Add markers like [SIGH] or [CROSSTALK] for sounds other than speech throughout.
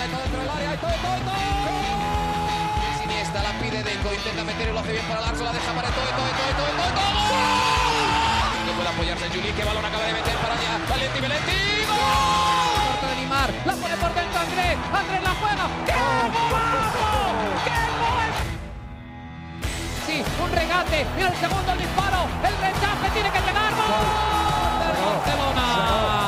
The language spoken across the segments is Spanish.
pelota todo dentro del área. Siniesta la pide Deco, intenta meter y lo hace bien para Larso, la deja para todo, todo, todo, todo, todo, todo. No puede apoyarse Juli, que balón acaba de meter para allá. Valenti, Valenti, ¡gol! De Neymar, la pone por dentro Andrés, Andrés la juega. ¡Qué golazo! ¡Qué gol! Sí, un regate, y el segundo el disparo, el rechace tiene que llegar. ¡Gol! Barcelona.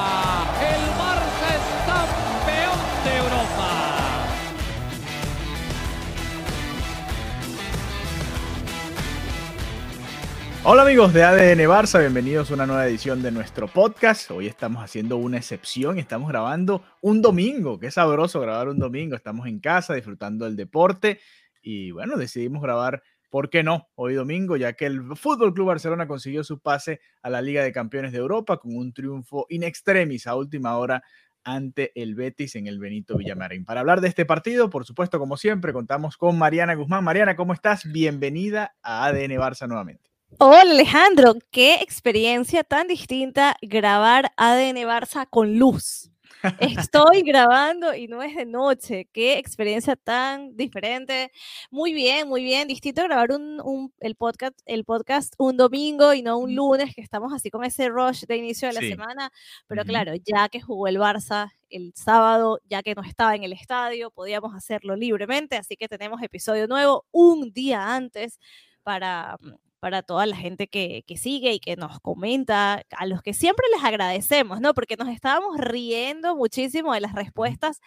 Hola amigos de ADN Barça, bienvenidos a una nueva edición de nuestro podcast. Hoy estamos haciendo una excepción, estamos grabando un domingo, qué sabroso grabar un domingo, estamos en casa disfrutando del deporte y bueno, decidimos grabar, ¿por qué no? Hoy domingo, ya que el Fútbol Club Barcelona consiguió su pase a la Liga de Campeones de Europa con un triunfo in extremis a última hora ante el Betis en el Benito Villamarín. Para hablar de este partido, por supuesto, como siempre, contamos con Mariana Guzmán. Mariana, ¿cómo estás? Bienvenida a ADN Barça nuevamente. Hola Alejandro, qué experiencia tan distinta grabar ADN Barça con luz. Estoy [LAUGHS] grabando y no es de noche. Qué experiencia tan diferente. Muy bien, muy bien. Distinto grabar un, un- el, podcast, el podcast un domingo y no un lunes, que estamos así con ese rush de inicio de la Sí. semana. Pero claro, ya que jugó el Barça el sábado, ya que no estaba en el estadio, podíamos hacerlo libremente. Así que tenemos episodio nuevo un día antes para, para toda la gente que, que sigue y que nos comenta, a los que siempre les agradecemos, ¿no? Porque nos estábamos riendo muchísimo de las respuestas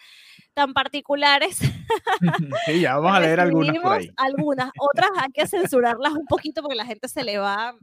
tan particulares. [LAUGHS] Sí, ya [LAUGHS] vamos a leer algunas por ahí. Algunas, otras hay que censurarlas un poquito porque la gente se le va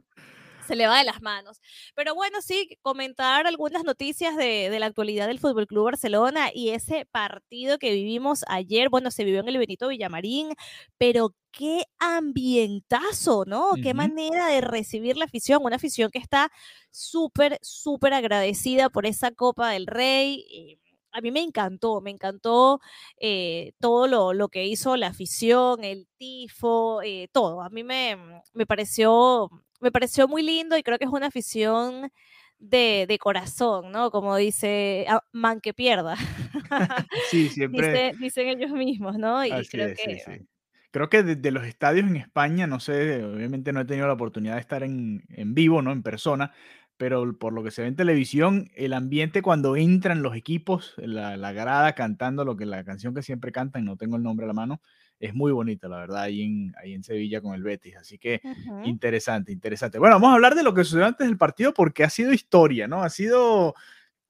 se le va de las manos. Pero bueno, sí, comentar algunas noticias de, de la actualidad del Fútbol Club Barcelona y ese partido que vivimos ayer. Bueno, se vivió en el Benito Villamarín, pero qué ambientazo, ¿no? Qué manera de recibir la afición, una afición que está súper, súper agradecida por esa Copa del Rey. y a mí me encantó, me encantó eh, todo lo, lo que hizo la afición, el tifo, eh, todo. A mí me, me, pareció, me pareció muy lindo y creo que es una afición de, de corazón, ¿no? Como dice, "Ah, man que pierda. [LAUGHS] [LAUGHS] Sí, siempre. Dice- dicen ellos mismos, ¿no? Y Así creo es, sí, que sí. Creo que de, de los estadios en España, no sé, obviamente no he tenido la oportunidad de estar en, en vivo, ¿no? En persona, pero por lo que se ve en televisión, el ambiente cuando entran los equipos, la, la grada cantando lo que la canción que siempre cantan, no tengo el nombre a la mano, es muy bonita, la verdad, ahí en, ahí en Sevilla con el Betis. Así que interesante, interesante. Bueno, vamos a hablar de lo que sucedió antes del partido porque ha sido historia, ¿no? Ha sido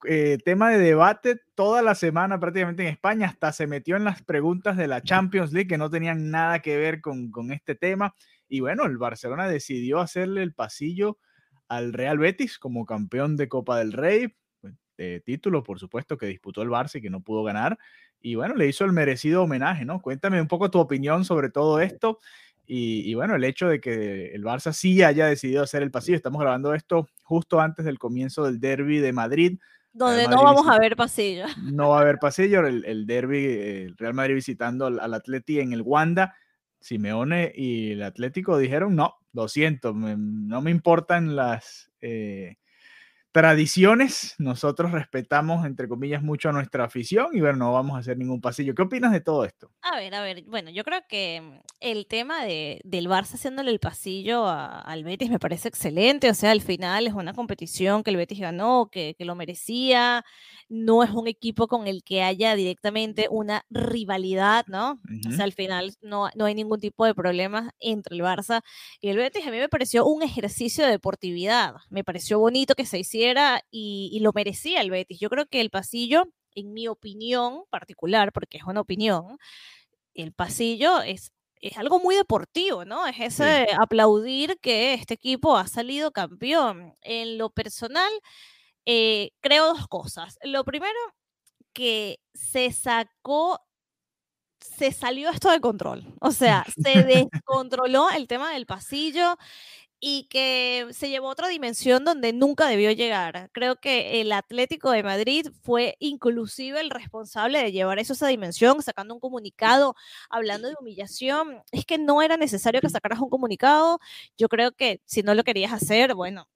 eh, tema de debate toda la semana prácticamente en España, hasta se metió en las preguntas de la Champions League que no tenían nada que ver con, con este tema. Y bueno, el Barcelona decidió hacerle el pasillo al Real Betis como campeón de Copa del Rey, de título, por supuesto, que disputó el Barça y que no pudo ganar. Y bueno, le hizo el merecido homenaje, ¿no? Cuéntame un poco tu opinión sobre todo esto. Y, y bueno, el hecho de que el Barça sí haya decidido hacer el pasillo. Estamos grabando esto justo antes del comienzo del derby de Madrid. Donde no vamos a ver pasillo. no va a haber pasillo, el, el derby, eh, el Real Madrid visitando al, al Atleti en el Wanda, Simeone y el Atlético dijeron, no, lo siento, me- no me importan las eh, tradiciones, nosotros respetamos, entre comillas, mucho a nuestra afición y bueno, no vamos a hacer ningún pasillo. ¿Qué opinas de todo esto? A ver, a ver, bueno, yo creo que mm, el tema de, del Barça haciéndole el pasillo a- al Betis me parece excelente, o sea, al final es una competición que el Betis ganó, que, que lo merecía, no es un equipo con el que haya directamente una rivalidad, ¿no? O sea, al final no, no hay ningún tipo de problemas entre el Barça y el Betis. A mí me pareció un ejercicio de deportividad, me pareció bonito que se hiciera y, y lo merecía el Betis. Yo creo que el pasillo, en mi opinión particular, porque es una opinión, el pasillo es, es algo muy deportivo, ¿no? Es ese aplaudir que este equipo ha salido campeón. En lo personal, eh, creo dos cosas. Lo primero, que se sacó, se salió esto de control. O sea, se [LAUGHS] descontroló el tema del pasillo y que se llevó a otra dimensión donde nunca debió llegar. Creo que el Atlético de Madrid fue inclusive el responsable de llevar eso a esa dimensión, sacando un comunicado, hablando de humillación. Es que no era necesario que sacaras un comunicado. Yo creo que si no lo querías hacer, bueno,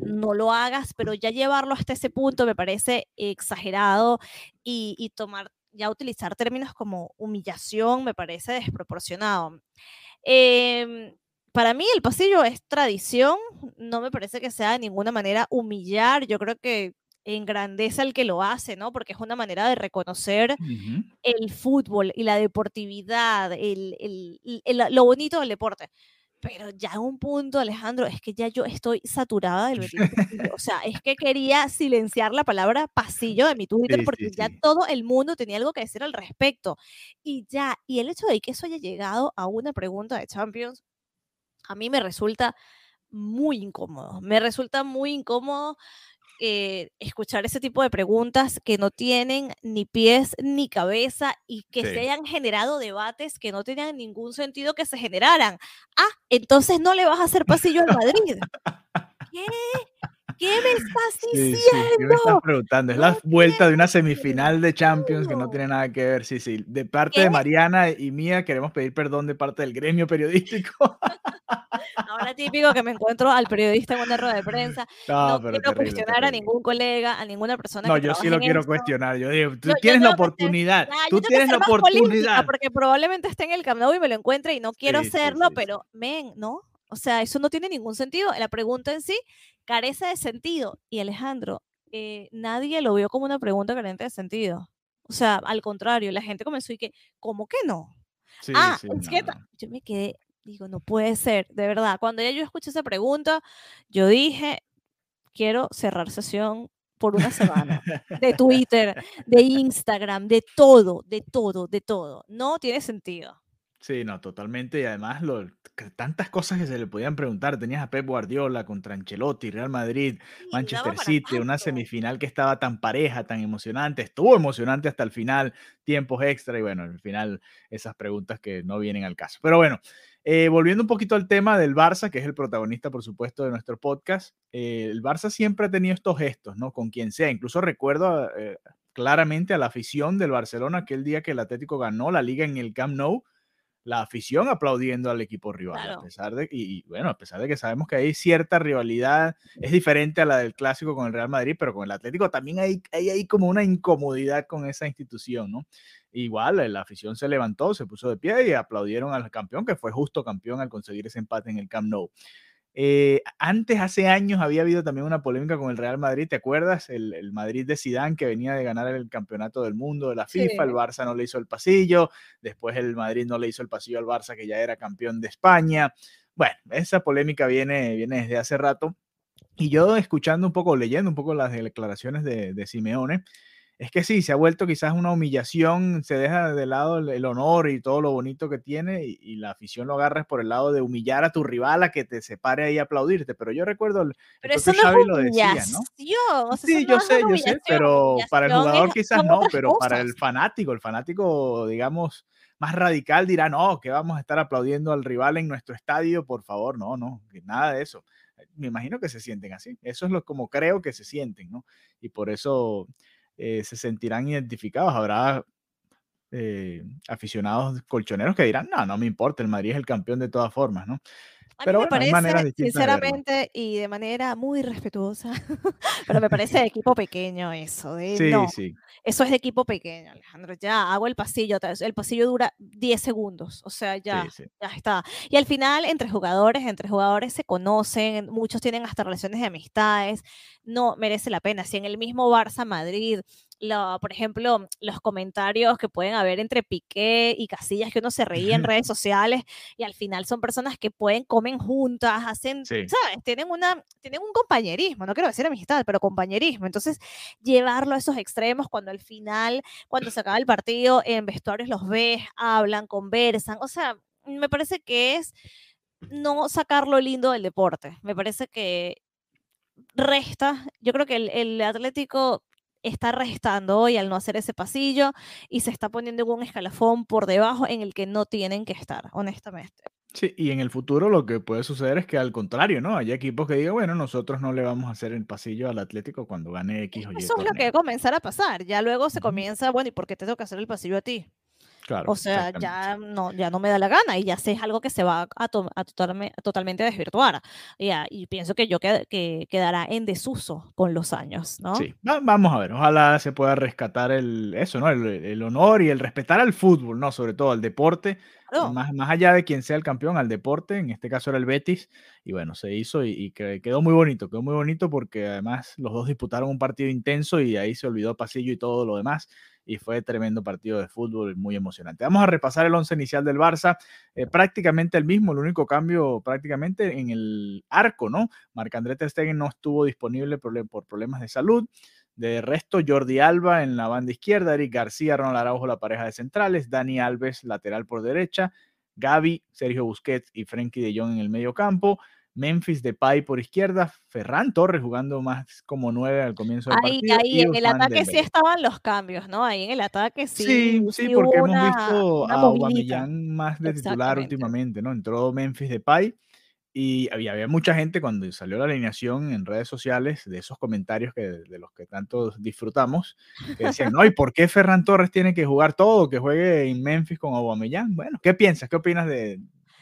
no lo hagas, pero ya llevarlo hasta ese punto me parece exagerado y, y tomar ya utilizar términos como humillación me parece desproporcionado. Em, para mí el pasillo es tradición, no me parece que sea de ninguna manera humillar, yo creo que engrandece al que lo hace, ¿no? Porque es una manera de reconocer el fútbol y la deportividad, el, lo bonito del deporte. Pero ya en un punto, Alejandro, es que ya yo estoy saturada del O sea, es que quería silenciar la palabra pasillo de mi Twitter porque ya todo el mundo tenía algo que decir al respecto. Y ya, y el hecho de que eso haya llegado a una pregunta de Champions, a mí me resulta muy incómodo. Me resulta muy incómodo eh, escuchar ese tipo de preguntas que no tienen ni pies ni cabeza y que se hayan generado debates que no tenían ningún sentido que se generaran. Ah, entonces no le vas a hacer pasillo al Madrid. ¿Qué? ¿Qué me estás diciendo? Sí, ¿Qué me estás preguntando? Es la vuelta de una semifinal de Champions que no tiene nada que ver. Sí, sí. De parte de Mariana y mía queremos pedir perdón de parte del gremio periodístico. [LAUGHS] Ahora típico que me encuentro al periodista en una rueda de prensa. No, quiero cuestionar a ningún colega, a ninguna persona. No, yo sí lo quiero cuestionar. Yo digo, tú tienes la oportunidad. tú tienes la oportunidad. Porque probablemente esté en el Camp Nou y me lo encuentre y no quiero hacerlo, pero men, ¿no? O sea, eso no tiene ningún sentido. La pregunta en sí carece de sentido. Y Alejandro, eh, nadie lo vio como una pregunta carente de sentido. O sea, al contrario, la gente comenzó y que, ¿cómo que no? ah, es que yo me quedé, digo, no puede ser, de verdad. Cuando ya yo escuché esa pregunta, yo dije, quiero cerrar sesión por una semana de Twitter, de Instagram, de todo, de todo, de todo. No tiene sentido. Sí, no, totalmente. Y además, lo, tantas cosas que se le podían preguntar. Tenías a Pep Guardiola contra Ancelotti, Real Madrid, Manchester City, una semifinal que estaba tan pareja, tan emocionante. Estuvo emocionante hasta el final, tiempos extra. Y bueno, al final, esas preguntas que no vienen al caso. Pero bueno, eh, volviendo un poquito al tema del Barça, que es el protagonista, por supuesto, de nuestro podcast. Eh, el Barça siempre ha tenido estos gestos, ¿no? Con quien sea. Incluso recuerdo eh, claramente a la afición del Barcelona aquel día que el Atlético ganó la liga en el Camp Nou la afición aplaudiendo al equipo rival, a pesar de y, bueno, a pesar de que sabemos que hay cierta rivalidad, es diferente a la del clásico con el Real Madrid, pero con el Atlético también hay, hay, hay como una incomodidad con esa institución, ¿no? Igual la afición se levantó, se puso de pie y aplaudieron al campeón, que fue justo campeón al conseguir ese empate en el Camp Nou. Eh, antes, hace años, había habido también una polémica con el Real Madrid, ¿te acuerdas? El, Madrid de Sidán que venía de ganar el campeonato del mundo de la FIFA, el Barça no le hizo el pasillo, después el Madrid no le hizo el pasillo al Barça que ya era campeón de España. Bueno, esa polémica viene, viene desde hace rato. Y yo escuchando un poco, leyendo un poco las declaraciones de, de Simeone, es que sí, se ha vuelto quizás una humillación, se deja de lado el, honor y todo lo bonito que tiene y, la afición lo agarras por el lado de humillar a tu rival a que te separe ahí a aplaudirte. Pero yo recuerdo, el, pero eso no lo decía, ¿no? sí, yo sé, yo sé, pero para el jugador quizás no, pero para el fanático, el fanático, digamos, más radical dirá, no, que vamos a estar aplaudiendo al rival en nuestro estadio, por favor, no, no, nada de eso. Me imagino que se sienten así. Eso es lo como creo que se sienten, ¿no? Y por eso eh, se sentirán identificados. Habrá eh, aficionados colchoneros que dirán, no, no me importa, el Madrid es el campeón de todas formas, ¿no? Pero me parece, sinceramente, y de manera muy respetuosa, [LAUGHS] pero me parece de equipo pequeño eso. De, sí, sí. Eso es de equipo pequeño, Alejandro. Ya hago el pasillo. El pasillo dura 10 segundos. O sea, ya, ya está. Y al final, entre jugadores, entre jugadores se conocen, muchos tienen hasta relaciones de amistades. No merece la pena. Si en el mismo Barça Madrid por ejemplo, los comentarios que pueden haber entre Piqué y Casillas, que uno se reía en redes [LAUGHS] sociales y al final son personas que pueden, comen juntas, hacen, ¿sabes? Tienen, una, tienen un compañerismo, no quiero decir amistad, pero compañerismo. Entonces, llevarlo a esos extremos cuando al final, cuando se acaba el partido, en vestuarios los ves, hablan, conversan, o sea, me parece que es no sacar lo lindo del deporte. Me parece que resta, yo creo que el, el Atlético está restando hoy al no hacer ese pasillo y se está poniendo en un escalafón por debajo en el que no tienen que estar, honestamente. Sí, y en el futuro lo que puede suceder es que al contrario, ¿no? Hay equipos que digan, bueno, nosotros no le vamos a hacer el pasillo al Atlético cuando gane X o Y. Eso es lo que va a comenzar a pasar. Ya luego se comienza, bueno, ¿y por qué te tengo que hacer el pasillo a ti? Claro, O sea, ya no, ya no me da la gana y ya sé es algo que se va a, to- a totalme- a totalmente desvirtuar. Ya, y pienso que yo que, que quedará en desuso con los años, ¿no? Sí, va- vamos a ver, ojalá se pueda rescatar el, eso, ¿no? El, el honor y el respetar al fútbol, ¿no? Sobre todo al deporte, Más, más allá de quien sea el campeón, al deporte, en este caso era el Betis, y bueno, se hizo y, y que- quedó muy bonito, quedó muy bonito porque además los dos disputaron un partido intenso y ahí se olvidó Pasillo y todo lo demás, y fue tremendo partido de fútbol, muy emocionante. Vamos a repasar el once inicial del Barça, eh, prácticamente el mismo, el único cambio prácticamente en el arco, ¿no? Marc-André Ter Stegen no estuvo disponible por, por problemas de salud. De resto, Jordi Alba en la banda izquierda, Eric García, Ronald Araujo, la pareja de centrales, Dani Alves, lateral por derecha, Gaby, Sergio Busquets y Frenkie de Jong en el medio campo, Memphis Depay por izquierda, Ferran Torres jugando más como nueve al comienzo del Ahí, partido. ahí en el ataque sí estaban los cambios, ¿no? Ahí en el ataque sí, Sí, sí, porque hubo hemos una, visto una a. Aubameyang más de titular últimamente, ¿no? Entró Memphis Depay y había, había mucha gente cuando salió la alineación en redes sociales de esos comentarios que, de los que tanto disfrutamos, que decían, no, ¿y por qué Ferran Torres tiene que jugar todo, que juegue en Memphis con Aubameyang? Bueno, ¿qué piensas? ¿Qué opinas de,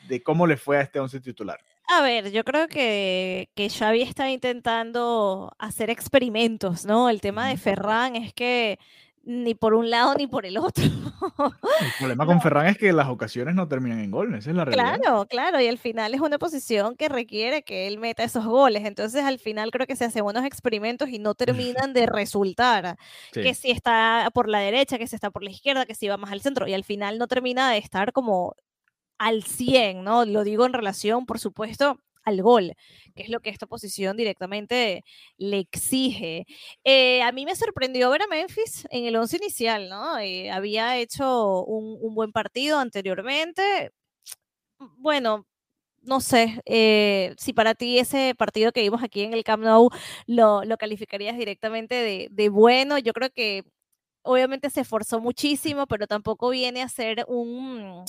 de cómo le fue a este once titular? A ver, yo creo que, que Xavi está intentando hacer experimentos, ¿no? El tema de. Ferran es que ni por un lado ni por el otro. [LAUGHS] El problema con No. Ferran es que las ocasiones no terminan en gol, esa es la realidad. Claro, claro, y al final es una posición que requiere que él meta esos goles. Entonces, al final creo que se hacen unos experimentos y no [LAUGHS] terminan de resultar. Que si está por la derecha, que si está por la izquierda, que si va más al centro, y al final no termina de estar como al 100, ¿no? Lo digo en relación, por supuesto, al gol, que es lo que esta posición directamente le exige. Eh, a mí me sorprendió ver a Memphis en el once inicial, ¿no? Eh, había hecho un, buen partido anteriormente. Bueno, no sé, eh, si para ti ese partido que vimos aquí en el Camp Nou lo, lo calificarías directamente de, de bueno, yo creo que obviamente se esforzó muchísimo, pero tampoco viene a ser un,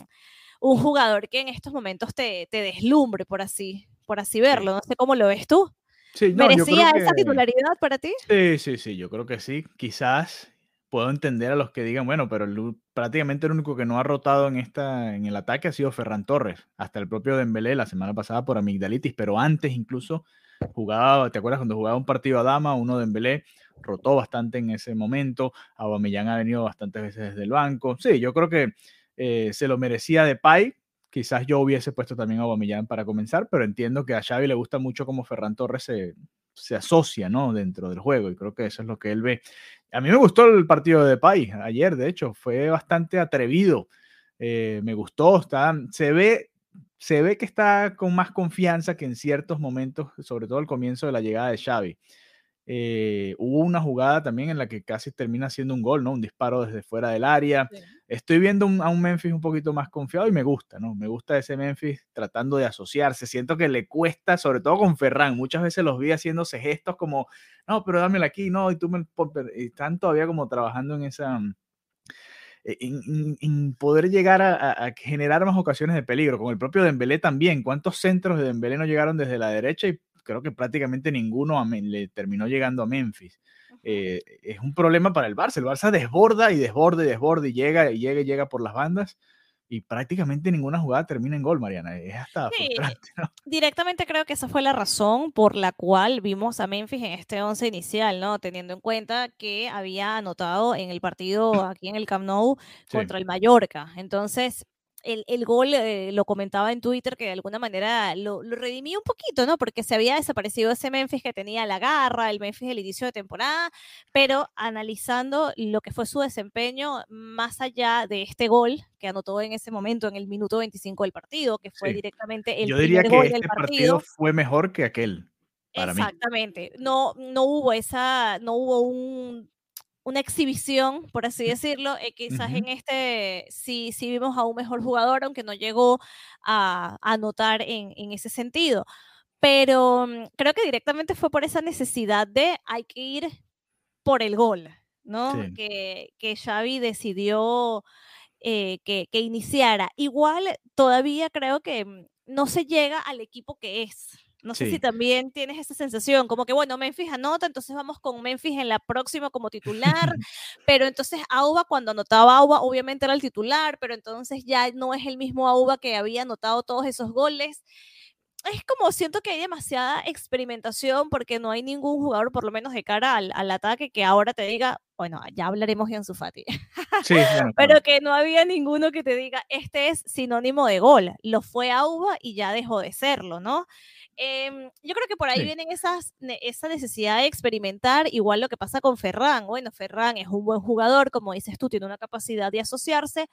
un jugador que en estos momentos te, te deslumbre, por así, por así verlo. No sé cómo lo ves tú. sí, no, ¿Merecía esa que... titularidad para ti? Sí, sí, sí, yo creo que sí. Quizás puedo entender a los que digan, bueno, pero el prácticamente el único que no ha rotado en esta en el ataque ha sido Ferran Torres, hasta el propio Dembélé la semana pasada por amigdalitis, pero antes incluso jugaba, ¿te acuerdas cuando jugaba un partido a dama, uno Dembélé rotó bastante en ese momento, Aubameyang ha venido bastantes veces desde el banco. Sí, yo creo que eh, se lo merecía Depay. Quizás yo hubiese puesto también a Aubameyang para comenzar, pero entiendo que a Xavi le gusta mucho cómo Ferran Torres se, se asocia, ¿no? Dentro del juego y creo que eso es lo que él ve. A mí me gustó el partido de Depay ayer, de hecho, fue bastante atrevido. Eh, me gustó, está, se ve, se ve que está con más confianza que en ciertos momentos, sobre todo al comienzo de la llegada de Xavi. Eh, hubo una jugada también en la que casi termina siendo un gol, ¿no? Un disparo desde fuera del área. Sí. Estoy viendo un- a un Memphis un poquito más confiado y me gusta, ¿no? Me gusta ese Memphis tratando de asociarse. Siento que le cuesta, sobre todo con Ferran. Muchas veces los vi haciéndose gestos como, no, pero dámela aquí, no, y tú me... Y están todavía como trabajando en esa... eh, En, en- en poder llegar a, a- a generar más ocasiones de peligro, con el propio Dembélé también. ¿Cuántos centros de Dembélé no llegaron desde la derecha? Y creo que prácticamente ninguno a le terminó llegando a Memphis. Eh, es un problema para el Barça. El Barça desborda y desborda y desborda y llega y llega y llega por las bandas y prácticamente ninguna jugada termina en gol, Mariana. Es hasta Sí, frustrante, ¿no? [LAUGHS] Directamente creo que esa fue la razón por la cual vimos a Memphis en este once inicial, ¿no? Teniendo en cuenta que había anotado en el partido [CLEARS THROAT] aquí en el Camp Nou Sí. contra el Mallorca. Entonces, el, el gol eh, lo comentaba en Twitter que de alguna manera lo, lo redimía un poquito, ¿no? Porque se había desaparecido ese Memphis que tenía la garra, el Memphis del inicio de temporada, pero analizando lo que fue su desempeño más allá de este gol que anotó en ese momento, en el minuto 25 del partido, que fue Sí. directamente el Yo diría primer que gol este del partido partido. fue mejor que aquel, para mí. Exactamente. No, no hubo esa, no hubo un, una exhibición, por así decirlo. eh, quizás en este sí, sí vimos a un mejor jugador, aunque no llegó a, a anotar en, en ese sentido. Pero mm, creo que directamente fue por esa necesidad de hay que ir por el gol, ¿no? Sí. Que, que Xavi decidió eh, que, que iniciara. Igual todavía creo que mm, no se llega al equipo que es. No sé si también tienes esa sensación, como que bueno, Memphis anota, entonces vamos con Memphis en la próxima como titular, [LAUGHS] pero entonces Auba cuando anotaba Auba obviamente era el titular, pero entonces ya no es el mismo Auba que había anotado todos esos goles es como siento que hay demasiada experimentación porque no hay ningún jugador, por lo menos de cara al, ataque, que ahora te diga, bueno, ya hablaremos de Ansu Fati. Sí, [LAUGHS] Pero que no había ninguno que te diga, este es sinónimo de gol. Lo fue Auba y ya dejó de serlo, ¿no? Em, yo creo que por ahí vienen esas, esa necesidad de experimentar, igual lo que pasa con Ferran. Bueno, Ferran es un buen jugador, como dices tú, tiene una capacidad de asociarse,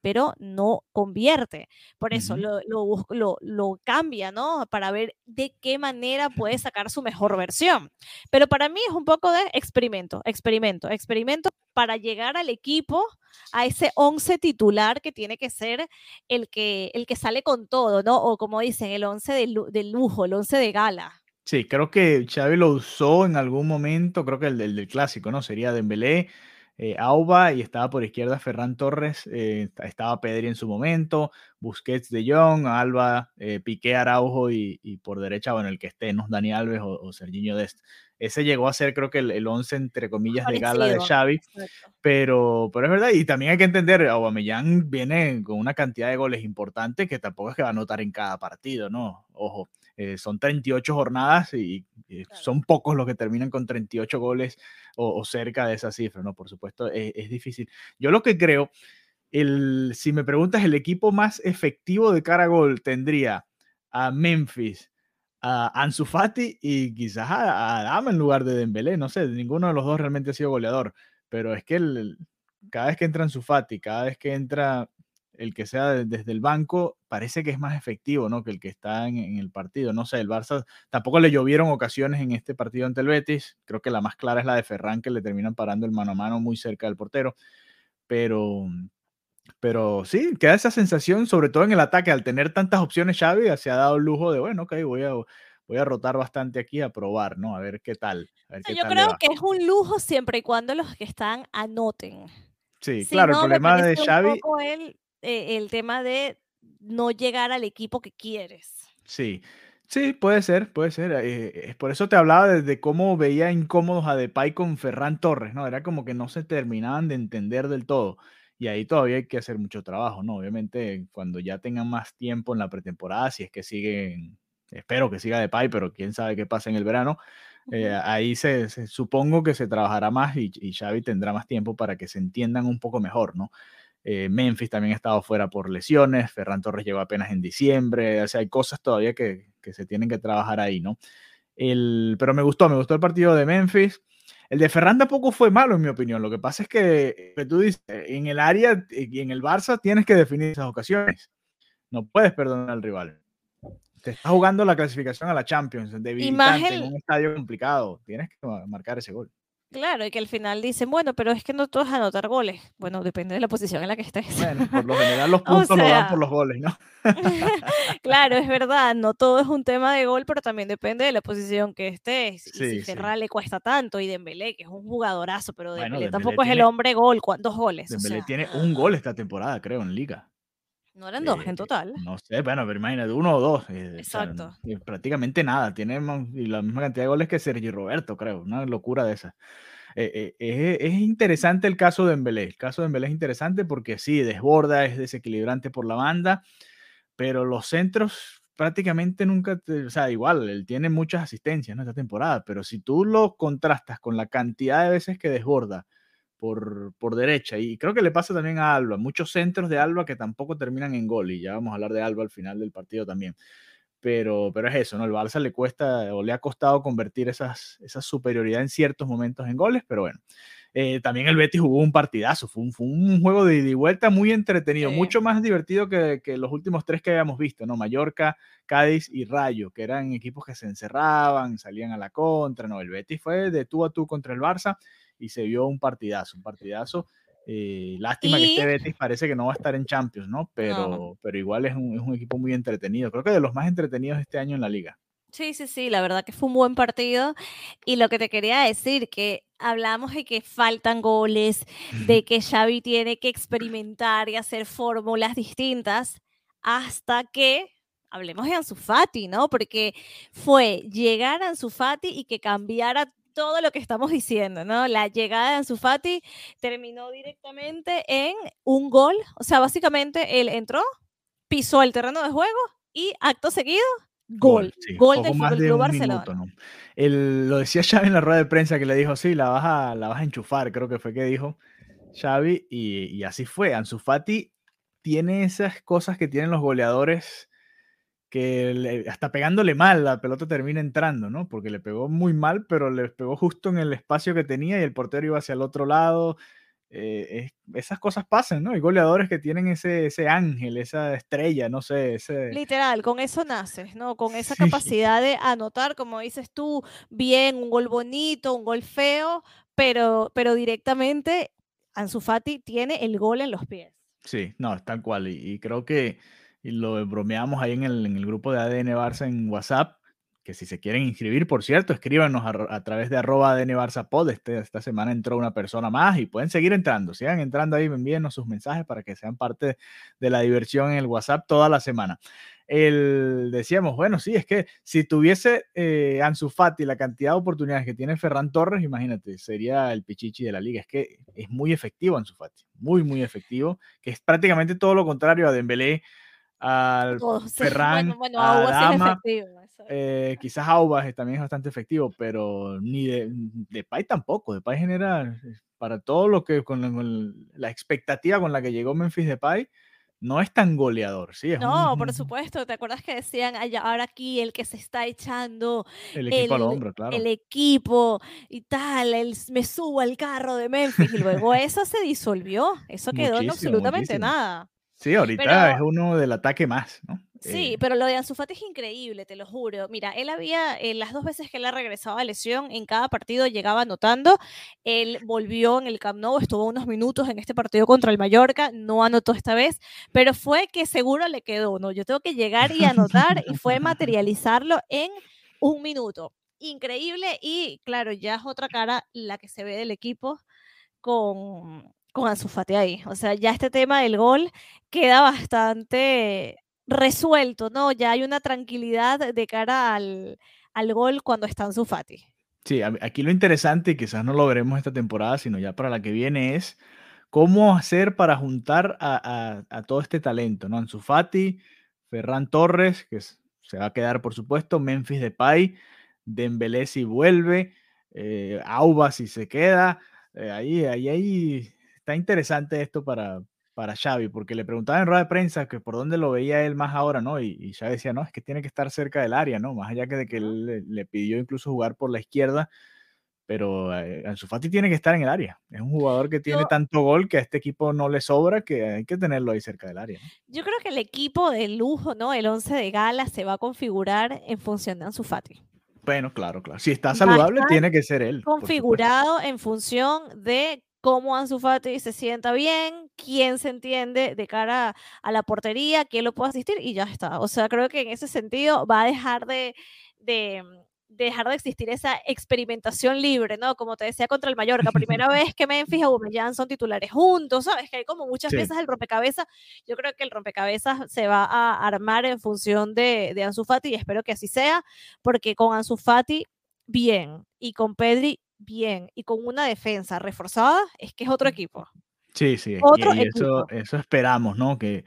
pero no convierte. Por eso lo, lo, lo, cambia, ¿no? Para ver de qué manera puede sacar su mejor versión. Pero para mí es un poco de experimento, experimento, experimento para llegar al equipo, a ese 11 titular que tiene que ser el que, el que sale con todo, ¿no? O como dicen, el 11 de, lujo, el 11 de gala. Sí, creo que Xavi lo usó en algún momento, creo que el del, del clásico, ¿no? Sería Dembélé, eh, Auba y estaba por izquierda Ferran Torres, eh, estaba Pedri en su momento, Busquets de Jong, Alba, eh, Piqué Araujo y, por derecha, bueno, el que esté, ¿no? Dani Alves o, o Serginho Dest. Ese llegó a ser, creo que el, 11, entre comillas, de gala de Xavi, pero, pero es verdad, y también hay que entender, Aubameyang viene con una cantidad de goles importante que tampoco es que va a anotar en cada partido, ¿no? Ojo, eh, son 38 jornadas y, son pocos los que terminan con 38 goles o, cerca de esa cifra, ¿no? Por supuesto, e, es, difícil. Yo lo que creo, el, si me preguntas, el equipo más efectivo de cara a gol tendría a Memphis, a Ansu Fati y quizás a, Adama en lugar de Dembélé, no sé, ninguno de los dos realmente ha sido goleador, pero es que cada vez que entra Ansu Fati, cada vez que entra el que sea desde el banco parece que es más efectivo, ¿no? Que el que está en, el partido. No sé, el Barça tampoco le llovieron ocasiones en este partido ante el Betis. Creo que la más clara es la de Ferran, que le terminan parando el mano a mano muy cerca del portero. Pero, pero sí, queda esa sensación, sobre todo en el ataque, al tener tantas opciones, Xavi se ha dado el lujo de, bueno, ok, voy a, voy a rotar bastante aquí a probar, ¿no? A ver qué tal. Yo creo que es un lujo siempre y cuando los que están anoten. Sí, claro, el problema de Xavi. Eh, el tema de no llegar al equipo que quieres. Sí, sí, puede ser, puede ser. Eh, por eso te hablaba de, cómo veía incómodos a Depay con Ferran Torres, ¿no? Era como que no se terminaban de entender del todo. Y ahí todavía hay que hacer mucho trabajo, ¿no? Obviamente, cuando ya tengan más tiempo en la pretemporada, si es que siguen, espero que siga Depay, pero quién sabe qué pasa en el verano, eh, ahí se, supongo que se trabajará más y, y Xavi tendrá más tiempo para que se entiendan un poco mejor, ¿no? Eh, Memphis también ha estado fuera por lesiones, Ferran Torres llegó apenas en diciembre, o sea, hay cosas todavía que, se tienen que trabajar ahí, ¿no? El, pero me gustó, me gustó el partido de Memphis. El de Ferran tampoco fue malo, en mi opinión. Lo que pasa es que, tú dices, en el área y en el Barça tienes que definir esas ocasiones. No puedes perdonar al rival. Te está jugando la clasificación a la Champions de en un estadio complicado. Tienes que marcar ese gol. Claro, y que al final dicen, bueno, pero es que no todos anotar goles. Bueno, depende de la posición en la que estés. Bueno, por lo [LAUGHS] general los puntos lo dan por los goles, ¿no? [LAUGHS] claro, es verdad, no todo es un tema de gol, pero también depende de la posición que estés. y si Ferran le cuesta tanto, y Dembélé, que es un jugadorazo, pero Dembélé, tampoco es el hombre gol, ¿cuántos goles? Dembélé tiene un gol esta temporada, creo, en Liga. No eran dos en eh, total. No sé, bueno, pero imagínate, uno o dos. Eh, Exacto. prácticamente nada. Tiene la misma cantidad de goles que Sergio Roberto, creo. Una locura de esa. Eh, es, interesante el caso de Embelé. El caso de Embelé es interesante porque sí, desborda, es desequilibrante por la banda, pero los centros prácticamente nunca, o sea, igual, él tiene muchas asistencias en esta temporada, pero si tú lo contrastas con la cantidad de veces que desborda, por, por, derecha. Y creo que le pasa también a Alba. Muchos centros de Alba que tampoco terminan en gol. Y ya vamos a hablar de Alba al final del partido también. Pero, pero es eso, ¿no? El Barça le cuesta o le ha costado convertir esas, esa superioridad en ciertos momentos en goles, pero bueno. Eh, también el Betis jugó un partidazo, fue un, fue un juego de ida y vuelta muy entretenido, mucho más divertido que, que, los últimos tres que habíamos visto, ¿no? Mallorca, Cádiz y Rayo, que eran equipos que se encerraban, salían a la contra, ¿no? El Betis fue de tú a tú contra el Barça y se vio un partidazo, un partidazo. Eh, lástima que este Betis parece que no va a estar en Champions, ¿no? Pero, pero igual es un, es un, equipo muy entretenido. Creo que de los más entretenidos este año en la liga. Sí, sí, sí, la verdad que fue un buen partido. Y lo que te quería decir, que hablamos de que faltan goles, de que Xavi tiene que experimentar y hacer fórmulas distintas, hasta que hablemos de Ansu Fati, ¿no? Porque fue llegar a Ansu Fati y que cambiara todo lo que estamos diciendo, ¿no? La llegada de Ansu Fati terminó directamente en un gol, o sea, básicamente él entró, pisó el terreno de juego y acto seguido Gol, gol, del Club Barcelona. lo decía [LAUGHS] Xavi en la rueda de prensa que le dijo, sí, la vas a, la vas a enchufar, creo que fue que dijo Xavi, y, y así fue. Ansu Fati tiene esas cosas que tienen los goleadores que hasta pegándole mal la pelota termina entrando, ¿no? Porque le pegó muy mal, pero le pegó justo en el espacio que tenía y el portero iba hacia el otro lado. Eh, esas cosas pasan, ¿no? Hay goleadores que tienen ese, ese ángel, esa estrella, no sé. Ese... Literal, con eso naces, ¿no? Con esa capacidad de anotar, como dices tú, bien, un gol bonito, un gol feo, pero, pero directamente Ansu Fati tiene el gol en los pies. Sí, no, tal cual. Y, creo que y lo bromeamos ahí en el, en el, grupo de ADN Barça en WhatsApp, que si se quieren inscribir, por cierto, escríbanos a, través de arroba ADN Barça Pod. Este, esta semana entró una persona más y pueden seguir entrando. Sigan entrando ahí, envíenos sus mensajes para que sean parte de la diversión en el WhatsApp toda la semana. El, decíamos, bueno, sí, es que si tuviese eh, Ansu Fati la cantidad de oportunidades que tiene Ferran Torres, imagínate, sería el pichichi de la liga. Es que es muy efectivo Ansu Fati, muy, muy efectivo, que es prácticamente todo lo contrario a Dembélé, al [LAUGHS] Ferran, a Dama, eh, quizás Aubas también es bastante efectivo, pero ni de, de Pai tampoco. De Pai general, para todo lo que con, la expectativa con la que llegó Memphis de Pai, no es tan goleador, ¿sí? no, por supuesto. ¿Te acuerdas que decían ahora aquí el que se está echando el equipo al hombro, claro? El equipo y tal, el, me subo al carro de Memphis y luego eso se disolvió. Eso quedó en absolutamente nada. Sí, ahorita es uno del ataque más, ¿no? Sí, eh, pero lo de Ansu Fati es increíble, te lo juro. Mira, él había, en las dos veces que él ha regresado a lesión, en cada partido llegaba anotando. Él volvió en el Camp Nou, estuvo unos minutos en este partido contra el Mallorca, no anotó esta vez, pero fue que seguro le quedó, ¿no? Yo tengo que llegar y anotar y fue materializarlo en un minuto. Increíble y claro, ya es otra cara la que se ve del equipo con, con Ansu Fati ahí. O sea, ya este tema del gol queda bastante resuelto, ¿no? Ya hay una tranquilidad de cara al, gol cuando está Ansu Fati. Sí, aquí lo interesante, y quizás no lo veremos esta temporada, sino ya para la que viene, es cómo hacer para juntar a, todo este talento, ¿no? Ansu Fati, Ferran Torres, que se va a quedar, por supuesto, Memphis Depay, Dembélé si vuelve, eh, Auba si se queda, eh, ahí, ahí, ahí está interesante esto para, para Xavi, porque le preguntaba en rueda de prensa que por dónde lo veía él más ahora, ¿no? Y, y Xavi decía, no, es que tiene que estar cerca del área, ¿no? Más allá que de que él le, pidió incluso jugar por la izquierda, pero eh, Ansu Fati tiene que estar en el área. Es un jugador que tiene tanto gol que a este equipo no le sobra que hay que tenerlo ahí cerca del área. Yo creo que el equipo de lujo, ¿no? El 11 de gala se va a configurar en función de Ansu Fati. Bueno, claro, claro. Si está saludable, tiene que ser él. Configurado en función de cómo Ansu Fati se sienta bien, quién se entiende de cara a la portería, quién lo puede asistir y ya está. O sea, creo que en ese sentido va a dejar de, de, dejar de existir esa experimentación libre, ¿no? Como te decía contra el Mallorca, primera [LAUGHS] vez que Memphis y Aubameyang son titulares juntos, ¿sabes? Que hay como muchas piezas del rompecabezas. Yo creo que el rompecabezas se va a armar en función de, de Ansu Fati y espero que así sea, porque con Ansu Fati bien y con Pedri bien y con una defensa reforzada, es que es otro equipo. Sí, sí, y, eso, eso esperamos, ¿no? Que,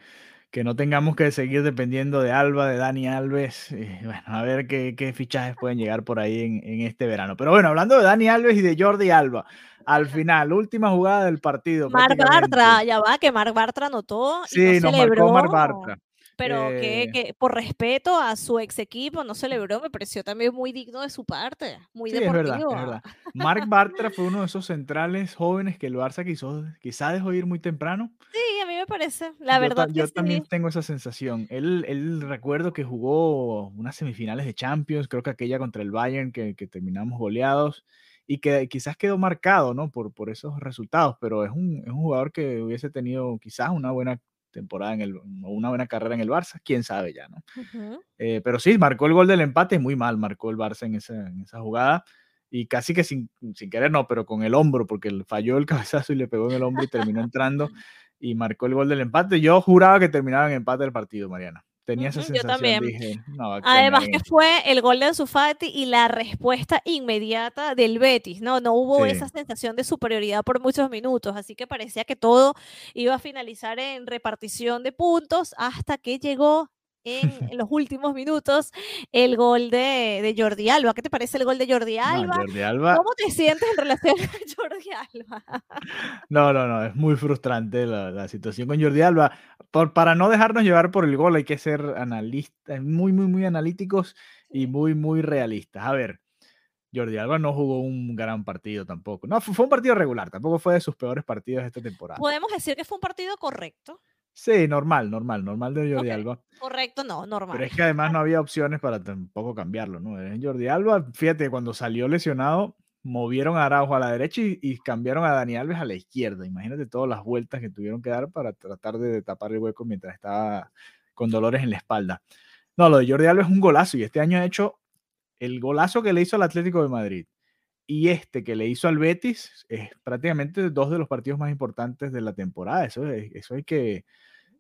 que no tengamos que seguir dependiendo de Alba, de Dani Alves. bueno, a ver qué, qué, fichajes pueden llegar por ahí en, en, este verano. Pero bueno, hablando de Dani Alves y de Jordi Alba, al final, última jugada del partido. Marc Bartra, ya va, que Marc Bartra anotó. Sí, nos marcó Marc Bartra pero que, eh por respeto a su ex equipo no celebró, me pareció también muy digno de su parte, muy sí, deportivo. Es verdad, es verdad. Marc [LAUGHS] Bartra fue uno de esos centrales jóvenes que el Barça quiso, quizá dejó ir muy temprano. Sí, a mí me parece, la verdad. Yo, también tengo esa sensación. Él, él, recuerdo que jugó unas semifinales de Champions, creo que aquella contra el Bayern que, que terminamos goleados y que quizás quedó marcado ¿no? por, por esos resultados, pero es un, es un jugador que hubiese tenido quizás una buena temporada en el, o una buena carrera en el Barça, quién sabe ya, ¿no? Eh, pero sí, marcó el gol del empate, muy mal marcó el Barça en esa, en esa jugada y casi que sin, sin, querer, no, pero con el hombro, porque falló el [LAUGHS] cabezazo y le pegó en el hombro y terminó entrando [LAUGHS] y marcó el gol del empate. Yo juraba que terminaba en empate el partido, Mariana. Tenía esa sensación. Yo también. Dije, Además que fue el gol de Sufati y la respuesta inmediata del Betis, ¿no? No hubo esa sensación de superioridad por muchos minutos, así que parecía que todo iba a finalizar en repartición de puntos hasta que llegó en, los últimos minutos el gol de, Jordi Alba. ¿Qué te parece el gol de Jordi Alba? ¿Cómo te sientes en relación a [LAUGHS] Jordi Alba? no, no, no, es muy frustrante la, situación con Jordi Alba. Por, para no dejarnos llevar por el gol hay que ser analistas, muy, muy, muy analíticos y muy, muy realistas. A ver, Jordi Alba no jugó un gran partido tampoco. No, fue un partido regular, tampoco fue de sus peores partidos de esta temporada. Podemos decir que fue un partido correcto. Sí, normal, normal, normal de Jordi Alba. Correcto, no, normal. Pero es que además no había opciones para tampoco cambiarlo, ¿no? Jordi Alba, fíjate, cuando salió lesionado, movieron a Araujo a la derecha y, cambiaron a Dani Alves a la izquierda. Imagínate todas las vueltas que tuvieron que dar para tratar de, tapar el hueco mientras estaba con dolores en la espalda. No, lo de Jordi Alba es un golazo y este año ha hecho el golazo que le hizo al Atlético de Madrid y este que le hizo al Betis es prácticamente dos de los partidos más importantes de la temporada. Eso, eso hay que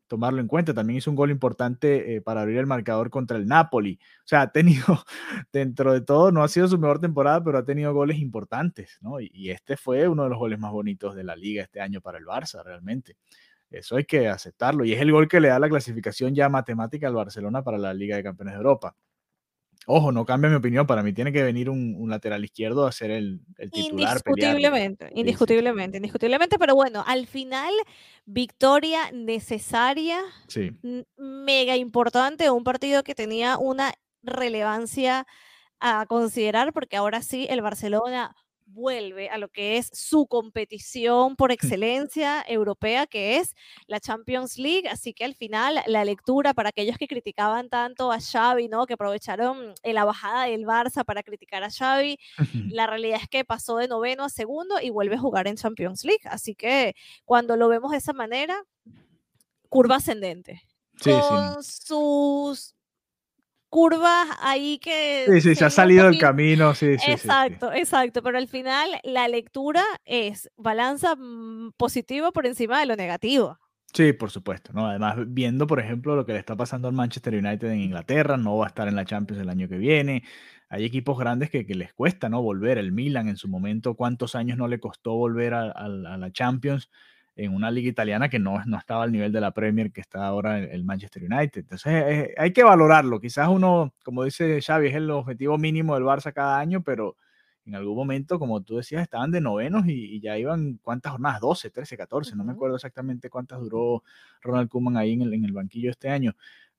tomarlo en cuenta. También hizo un gol importante eh, para abrir el marcador contra el Napoli. O sea, ha tenido, [LAUGHS] dentro de todo, no ha sido su mejor temporada, pero ha tenido goles importantes, ¿no? Y, y este fue uno de los goles más bonitos de la liga este año para el Barça, realmente. Eso hay que aceptarlo. Y es el gol que le da la clasificación ya matemática al Barcelona para la Liga de Campeones de Europa. Ojo, no cambia mi opinión. Para mí tiene que venir un, lateral izquierdo a ser el, titular. Indiscutiblemente, indiscutiblemente, indiscutiblemente. Pero bueno, al final, victoria necesaria, mega importante, un partido que tenía una relevancia a considerar, porque ahora sí el Barcelona vuelve a lo que es su competición por [LAUGHS] excelencia europea, que es la Champions League. Así que al final la lectura para aquellos que criticaban tanto a Xavi, ¿no? que aprovecharon la bajada del Barça para criticar a Xavi, [LAUGHS] la realidad es que pasó de noveno a segundo y vuelve a jugar en Champions League. Así que cuando lo vemos de esa manera, curva ascendente. con sus curvas ahí que... Sí, sí, se ha salido del camino, sí, sí. Exacto, exacto, pero al final la lectura es balanza mm, positivo por encima de lo negativo. Sí, por supuesto, ¿no? Además, viendo, por ejemplo, lo que le está pasando al Manchester United en Inglaterra, no va a estar en la Champions el año que viene. Hay equipos grandes que, les cuesta, ¿no? Volver. El Milan en su momento, ¿cuántos años no le costó volver a, a la Champions? En una liga italiana que no, no estaba al nivel de la Premier que está ahora el Manchester United. Entonces eh, hay que valorarlo. Quizás uno, como dice Xavi, es el objetivo mínimo del Barça cada año, pero en algún momento, como tú decías, estaban de novenos y, ya iban, ¿cuántas jornadas? 12, 13, 14, no me acuerdo exactamente cuántas duró Ronald Koeman ahí en el, en el banquillo este año,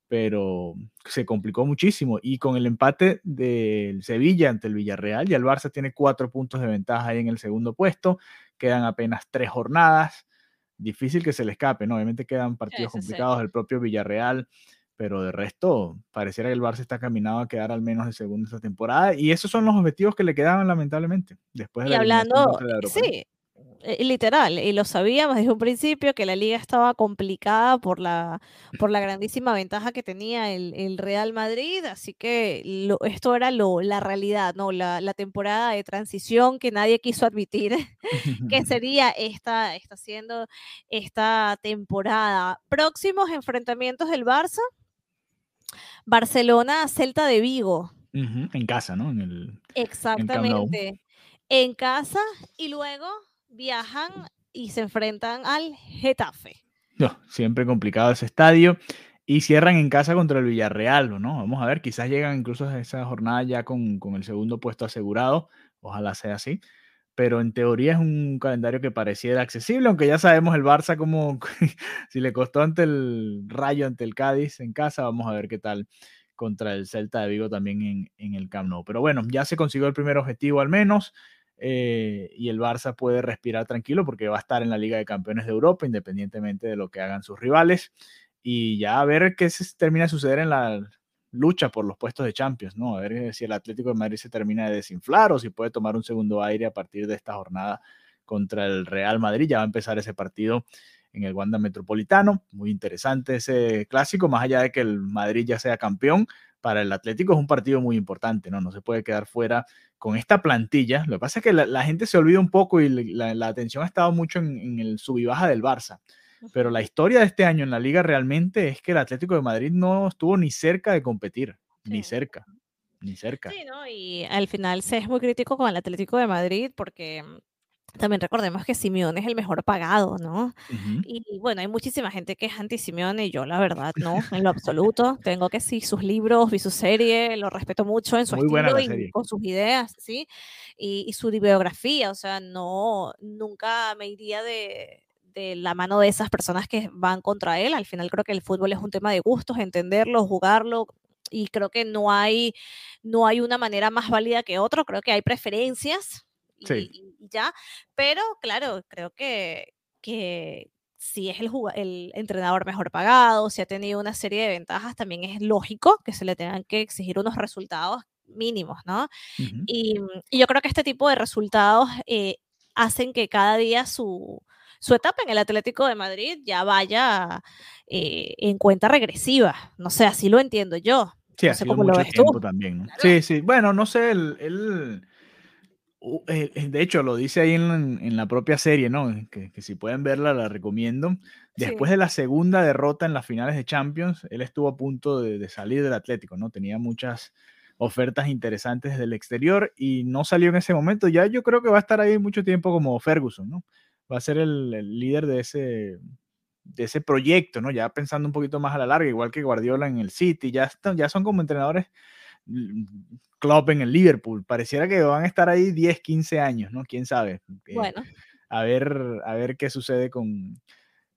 pero se complicó muchísimo. Y con el empate del Sevilla ante el Villarreal, ya el Barça tiene cuatro puntos de ventaja ahí en el segundo puesto, quedan apenas tres jornadas difícil que se le escape, ¿no? Obviamente quedan partidos complicados del propio Villarreal, pero de resto pareciera que el Barça está caminado a quedar al menos de segundo esta temporada y esos son los objetivos que le quedaban lamentablemente después de y hablando, sí, eh, literal, y lo sabíamos desde un principio que la liga estaba complicada por la, por la grandísima ventaja que tenía el, Real Madrid, así que esto era lo, la realidad, ¿no? La, temporada de transición que nadie quiso admitir [LAUGHS] que [LAUGHS] sería esta, está siendo esta temporada. Próximos enfrentamientos del Barça. Barcelona, Celta de Vigo. En casa, ¿no? En el, Exactamente. en casa y luego viajan y se enfrentan al Getafe. No, siempre complicado ese estadio. Y cierran en casa contra el Villarreal, ¿no? Vamos a ver, quizás llegan incluso a esa jornada ya con, con, el segundo puesto asegurado. Ojalá sea así. Pero en teoría es un calendario que pareciera accesible, aunque ya sabemos el Barça como [LAUGHS] si le costó ante el Rayo, ante el Cádiz en casa, vamos a ver qué tal contra el Celta de Vigo también en, en el Camp Nou. Pero bueno, ya se consiguió el primer objetivo al menos. Eh, y el Barça puede respirar tranquilo porque va a estar en la Liga de Campeones de Europa, independientemente de lo que hagan sus rivales. Y ya a ver qué se termina de suceder en la lucha por los puestos de Champions, ¿no? A ver si el Atlético de Madrid se termina de desinflar o si puede tomar un segundo aire a partir de esta jornada contra el Real Madrid. Ya va a empezar ese partido en el Wanda Metropolitano. Muy interesante ese clásico, más allá de que el Madrid ya sea campeón, para el Atlético es un partido muy importante, ¿no? No se puede quedar fuera con esta plantilla. Lo que pasa es que la, gente se olvida un poco y la, atención ha estado mucho en, el sub y baja del Barça. pero la historia de este año en la liga realmente es que el Atlético de Madrid no estuvo ni cerca de competir, ni Sí. cerca, ni cerca. Sí, ¿no? Y al final se es muy crítico con el Atlético de Madrid porque también recordemos que Simeone es el mejor pagado, ¿no? Ujú. Y bueno, hay muchísima gente que es anti Simeone y yo la verdad no, [LAUGHS] en lo absoluto. Tengo que sí, sus libros, vi su serie, lo respeto mucho en su Muy estilo y serie. con sus ideas, ¿sí? Y, y su biografía, o sea, no, nunca me iría de, de la mano de esas personas que van contra él. Al final creo que el fútbol es un tema de gustos, entenderlo, jugarlo, y creo que no hay, no hay una manera más válida que otro, creo que hay preferencias y, Sí. y- y ya, pero claro, creo que, que si es el, el entrenador mejor pagado, si ha tenido una serie de ventajas, también es lógico que se le tengan que exigir unos resultados mínimos, ¿no? Y, y yo creo que este tipo de resultados eh, hacen que cada día su, su etapa en el Atlético de Madrid ya vaya eh, en cuenta regresiva. No sé, así lo entiendo yo. Sí, no ha sido cómo lo mucho ves tiempo tú. también, ¿no? Claro. Sí, sí. Bueno, no sé, él, él- de hecho, lo dice ahí en, en la propia serie, ¿no? Que, que si pueden verla, la recomiendo. Después Sí. de la segunda derrota en las finales de Champions, él estuvo a punto de, de salir del Atlético, ¿no? Tenía muchas ofertas interesantes desde el exterior y no salió en ese momento. Ya yo creo que va a estar ahí mucho tiempo como Ferguson, ¿no? Va a ser el, el líder de ese, de ese proyecto, ¿no? Ya pensando un poquito más a la larga, igual que Guardiola en el City, ya, están, ya son como entrenadores Klopp en el Liverpool. Pareciera que van a estar ahí 10, 15 años, ¿no? Quién sabe. Eh, Bueno, a, ver, a ver qué sucede con,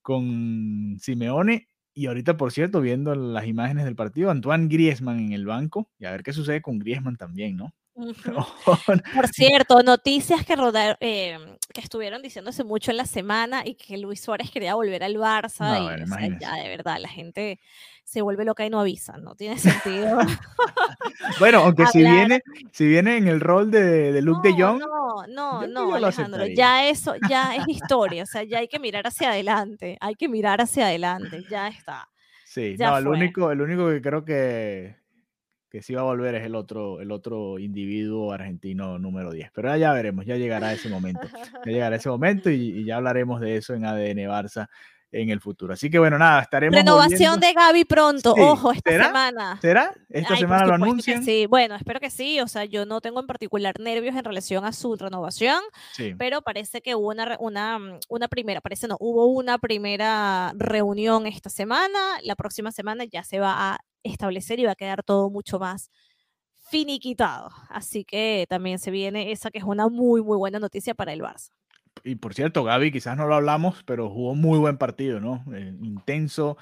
con Simeone. Y ahorita, por cierto, viendo las imágenes del partido, Antoine Griezmann en el banco, y a ver qué sucede con Griezmann también, ¿no? [LAUGHS] Por cierto, noticias que, rodaron, eh, que estuvieron diciéndose mucho en la semana y que Luis Suárez quería volver al Barça. No, y bueno, o sea, ya de verdad, la gente se vuelve loca y no avisa, no tiene sentido. [LAUGHS] Bueno, aunque si viene, si viene en el rol de, de Luke de Jong, no, no, Alejandro, ya eso, ya es historia, o sea, ya hay que mirar hacia adelante, hay que mirar hacia adelante, ya está. sí, ya no, el único, el único que creo que, que sí va a volver es el otro, el otro individuo argentino número 10. Pero ya, veremos, ya llegará ese momento. Ya llegará ese momento y ya hablaremos de eso en ADN Barça en el futuro. Así que bueno, nada, estaremos. Renovación volviendo- de Gaby pronto, Sí, ojo, esta ¿será? semana. ¿Será? Esta Ay, semana lo anuncian. Sí, bueno, espero que sí, o sea, yo no tengo en particular nervios en relación a su renovación, Sí. pero parece que hubo una, una, mm, una primera, parece no, hubo una primera reunión esta semana, la próxima semana ya se va a establecer y va a quedar todo mucho más finiquitado. Así que también se viene esa que es una muy, muy buena noticia para el Barça. Y por cierto, Gaby, quizás no lo hablamos, pero jugó muy buen partido, ¿no? Eh, intenso,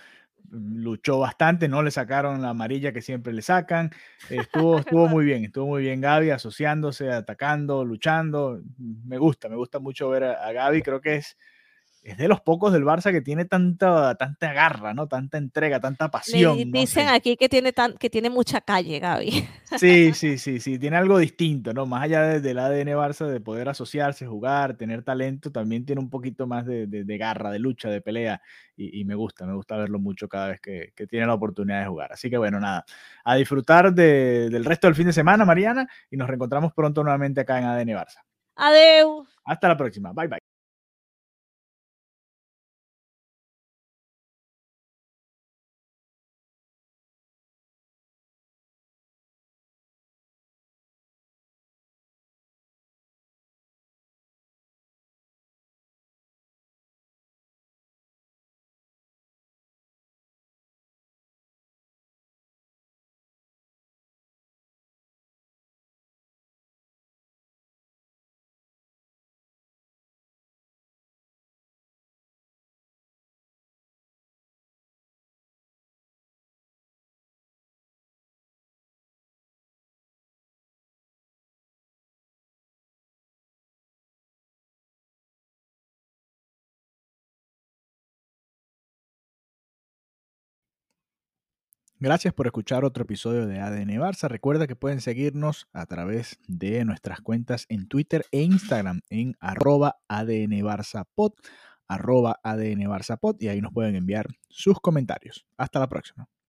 mm, luchó bastante, no le sacaron la amarilla que siempre le sacan. Estuvo, [LAUGHS] estuvo muy bien, estuvo muy bien Gaby, asociándose, atacando, luchando. Me gusta, me gusta mucho ver a, a Gaby, creo que es, es de los pocos del Barça que tiene tanta, tanta garra, ¿no? Tanta entrega, tanta Me pasión. no dicen sé. aquí que tiene, tan, que tiene mucha calle, Gaby. [LAUGHS] Sí, sí, sí, sí, tiene algo distinto, ¿no? Más allá de- del ADN Barça, de poder asociarse, jugar, tener talento, también tiene un poquito más de, de- de garra, de lucha, de pelea, y, y me gusta, me gusta verlo mucho cada vez que, que tiene la oportunidad de jugar. Así que bueno, nada, a disfrutar de- del resto del fin de semana, Mariana, y nos reencontramos pronto nuevamente acá en ADN Barça. Adeu. Hasta la próxima, bye bye. Gracias por escuchar otro episodio de ADN Barça. Recuerda que pueden seguirnos a través de nuestras cuentas en Twitter e Instagram en arroba ADN Barça Pod, ADN Barça Pod, y ahí nos pueden enviar sus comentarios. Hasta la próxima.